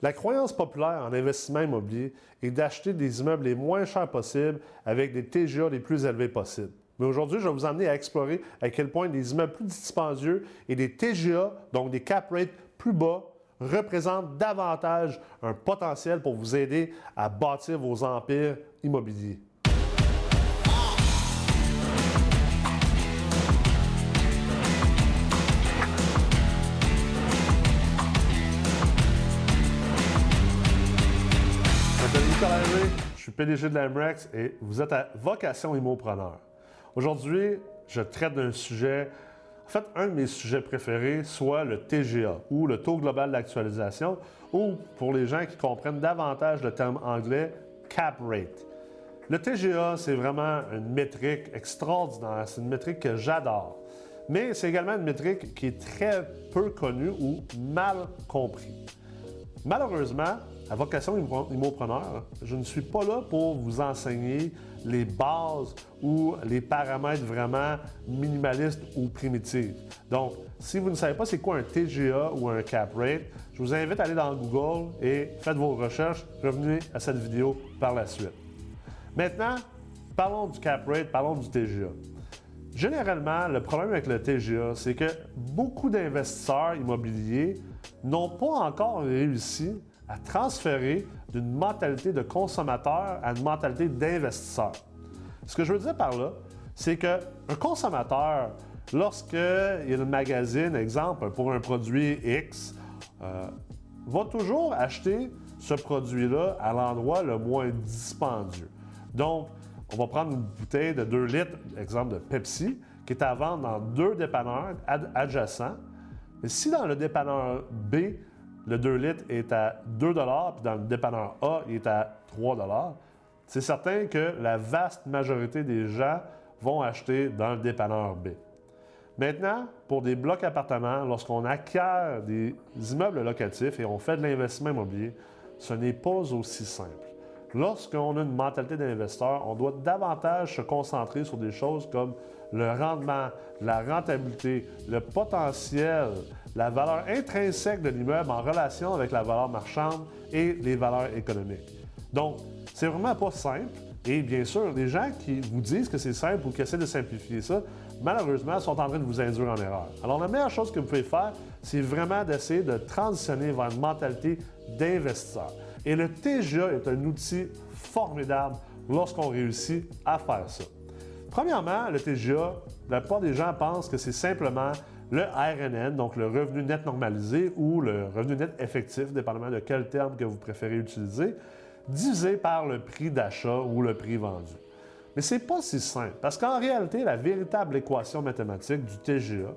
La croyance populaire en investissement immobilier est d'acheter des immeubles les moins chers possibles avec des TGA les plus élevés possibles. Mais aujourd'hui, je vais vous emmener à explorer à quel point des immeubles plus dispendieux et des TGA, donc des cap rates plus bas, représentent davantage un potentiel pour vous aider à bâtir vos empires immobiliers. Je suis PDG de l'Amrex et vous êtes à Vocation Immopreneur. Aujourd'hui, je traite d'un sujet, en fait, un de mes sujets préférés, soit le TGA ou le taux global d'actualisation, ou pour les gens qui comprennent davantage le terme anglais, cap rate. Le TGA, c'est vraiment une métrique extraordinaire, c'est une métrique que j'adore. Mais c'est également une métrique qui est très peu connue ou mal comprise. Malheureusement, à vocation immopreneur, je ne suis pas là pour vous enseigner les bases ou les paramètres vraiment minimalistes ou primitifs. Donc, si vous ne savez pas c'est quoi un TGA ou un cap rate, je vous invite à aller dans Google et faites vos recherches. Revenez à cette vidéo par la suite. Maintenant, parlons du cap rate, parlons du TGA. Généralement, le problème avec le TGA, c'est que beaucoup d'investisseurs immobiliers n'ont pas encore réussi à transférer d'une mentalité de consommateur à une mentalité d'investisseur. Ce que je veux dire par là, c'est qu'un consommateur, lorsqu'il magazine, exemple, pour un produit X, euh, va toujours acheter ce produit-là à l'endroit le moins dispendieux. Donc, on va prendre une bouteille de 2 litres, exemple de Pepsi, qui est à vendre dans deux dépanneurs adjacents. Mais si dans le dépanneur B, le 2 litres est à 2 puis dans le dépanneur A, il est à 3 c'est certain que la vaste majorité des gens vont acheter dans le dépanneur B. Maintenant, pour des blocs appartements, lorsqu'on acquiert des immeubles locatifs et on fait de l'investissement immobilier, ce n'est pas aussi simple. Lorsqu'on a une mentalité d'investisseur, on doit davantage se concentrer sur des choses comme le rendement, la rentabilité, le potentiel, la valeur intrinsèque de l'immeuble en relation avec la valeur marchande et les valeurs économiques. Donc, c'est vraiment pas simple. Et bien sûr, les gens qui vous disent que c'est simple ou qui essaient de simplifier ça, malheureusement, sont en train de vous induire en erreur. Alors, la meilleure chose que vous pouvez faire, c'est vraiment d'essayer de transitionner vers une mentalité d'investisseur. Et le TGA est un outil formidable lorsqu'on réussit à faire ça. Premièrement, le TGA, la plupart des gens pensent que c'est simplement le RNN, donc le revenu net normalisé ou le revenu net effectif, dépendamment de quel terme que vous préférez utiliser, divisé par le prix d'achat ou le prix vendu. Mais ce n'est pas si simple, parce qu'en réalité, la véritable équation mathématique du TGA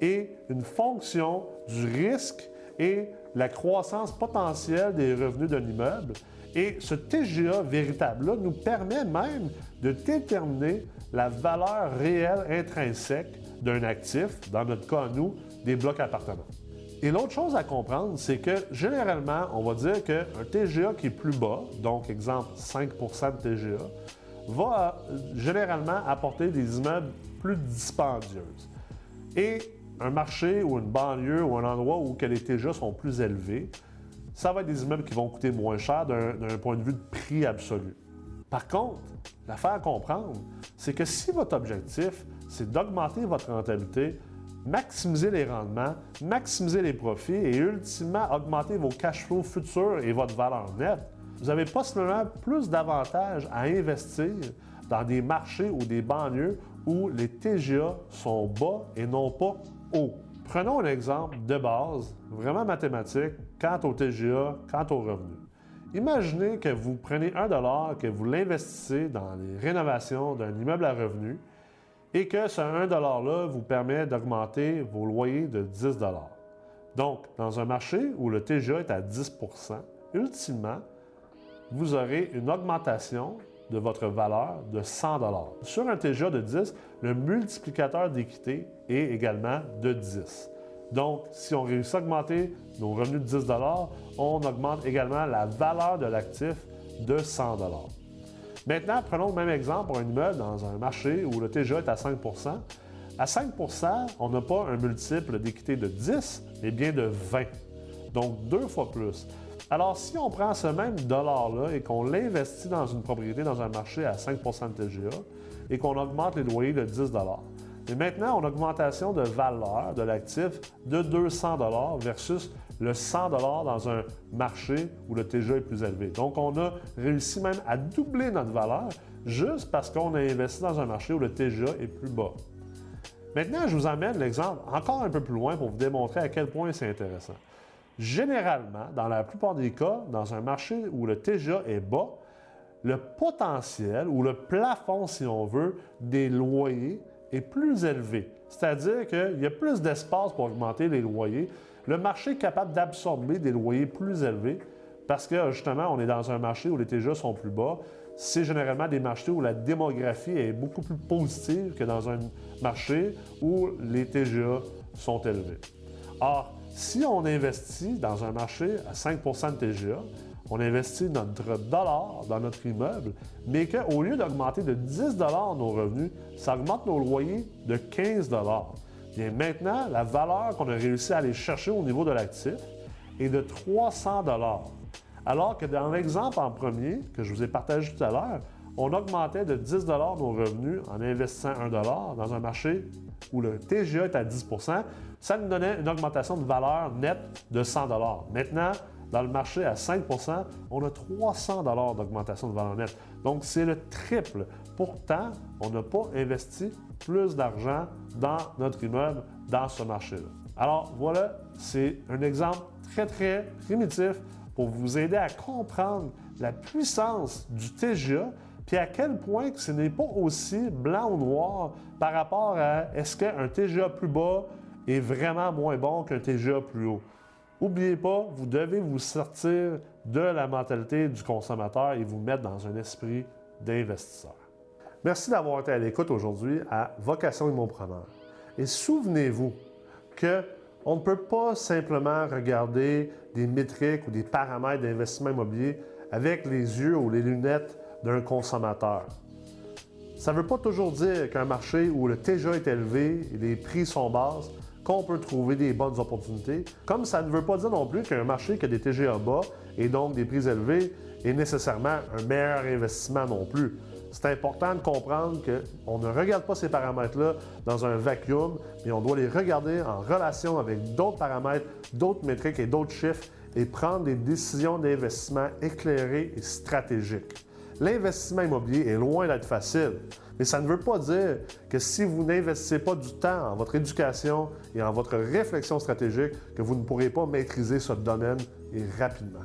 est une fonction du risque et la croissance potentielle des revenus d'un immeuble. Et ce TGA véritable-là nous permet même de déterminer la valeur réelle intrinsèque d'un actif, dans notre cas, nous, des blocs appartements. Et l'autre chose à comprendre, c'est que généralement, on va dire qu'un TGA qui est plus bas, donc exemple 5% de TGA, va euh, généralement apporter des immeubles plus dispendieuses. Un marché ou une banlieue ou un endroit où les TGA sont plus élevés, ça va être des immeubles qui vont coûter moins cher d'un point de vue de prix absolu. Par contre, l'affaire à comprendre, c'est que si votre objectif, c'est d'augmenter votre rentabilité, maximiser les rendements, maximiser les profits et ultimement augmenter vos cash flows futurs et votre valeur nette, vous avez possiblement plus d'avantages à investir dans des marchés ou des banlieues où les TGA sont bas et non pas hauts. Prenons un exemple de base, vraiment mathématique, quant au TGA, quant au revenu. Imaginez que vous prenez un dollar, que vous l'investissez dans les rénovations d'un immeuble à revenu et que ce 1 $-là vous permet d'augmenter vos loyers de 10 Donc, dans un marché où le TGA est à 10% ultimement, vous aurez une augmentation de votre valeur de 100 Sur un TGA de 10, le multiplicateur d'équité est également de 10. Donc, si on réussit à augmenter nos revenus de 10 on augmente également la valeur de l'actif de 100 Maintenant, prenons le même exemple pour un immeuble dans un marché où le TGA est à 5% À 5% on n'a pas un multiple d'équité de 10, mais bien de 20. Donc, deux fois plus. Alors, si on prend ce même dollar-là et qu'on l'investit dans une propriété, dans un marché à 5% de TGA et qu'on augmente les loyers de 10 mais maintenant, on a une augmentation de valeur de l'actif de 200 versus le 100 dans un marché où le TGA est plus élevé. Donc, on a réussi même à doubler notre valeur juste parce qu'on a investi dans un marché où le TGA est plus bas. Maintenant, je vous amène l'exemple encore un peu plus loin pour vous démontrer à quel point c'est intéressant. Généralement, dans la plupart des cas, dans un marché où le TGA est bas, le potentiel ou le plafond, si on veut, des loyers est plus élevé. C'est-à-dire qu'il y a plus d'espace pour augmenter les loyers. Le marché est capable d'absorber des loyers plus élevés parce que justement, on est dans un marché où les TGA sont plus bas. C'est généralement des marchés où la démographie est beaucoup plus positive que dans un marché où les TGA sont élevés. Or, si on investit dans un marché à 5% de TGA, on investit notre dollar dans notre immeuble, mais qu'au lieu d'augmenter de 10 nos revenus, ça augmente nos loyers de 15 Bien maintenant, la valeur qu'on a réussi à aller chercher au niveau de l'actif est de 300 Alors que dans l'exemple en premier que je vous ai partagé tout à l'heure, on augmentait de 10 nos revenus en investissant 1 dans un marché où le TGA est à 10% ça nous donnait une augmentation de valeur nette de 100 Maintenant, dans le marché à 5% on a 300 d'augmentation de valeur nette. Donc, c'est le triple. Pourtant, on n'a pas investi plus d'argent dans notre immeuble, dans ce marché-là. Alors, voilà, c'est un exemple très, très primitif pour vous aider à comprendre la puissance du TGA, puis à quel point ce n'est pas aussi blanc ou noir par rapport à est-ce qu'un TGA plus bas est vraiment moins bon qu'un TGA plus haut? N'oubliez pas, vous devez vous sortir de la mentalité du consommateur et vous mettre dans un esprit d'investisseur. Merci d'avoir été à l'écoute aujourd'hui à Vocation Immopreneur. Et souvenez-vous qu'on ne peut pas simplement regarder des métriques ou des paramètres d'investissement immobilier avec les yeux ou les lunettes d'un consommateur. Ça ne veut pas toujours dire qu'un marché où le TGA est élevé et les prix sont bas, qu'on peut trouver des bonnes opportunités. Comme ça ne veut pas dire non plus qu'un marché qui a des TGA bas et donc des prix élevés est nécessairement un meilleur investissement non plus. C'est important de comprendre qu'on ne regarde pas ces paramètres-là dans un vacuum, mais on doit les regarder en relation avec d'autres paramètres, d'autres métriques et d'autres chiffres et prendre des décisions d'investissement éclairées et stratégiques. L'investissement immobilier est loin d'être facile. Mais ça ne veut pas dire que si vous n'investissez pas du temps en votre éducation et en votre réflexion stratégique, que vous ne pourrez pas maîtriser ce domaine et rapidement.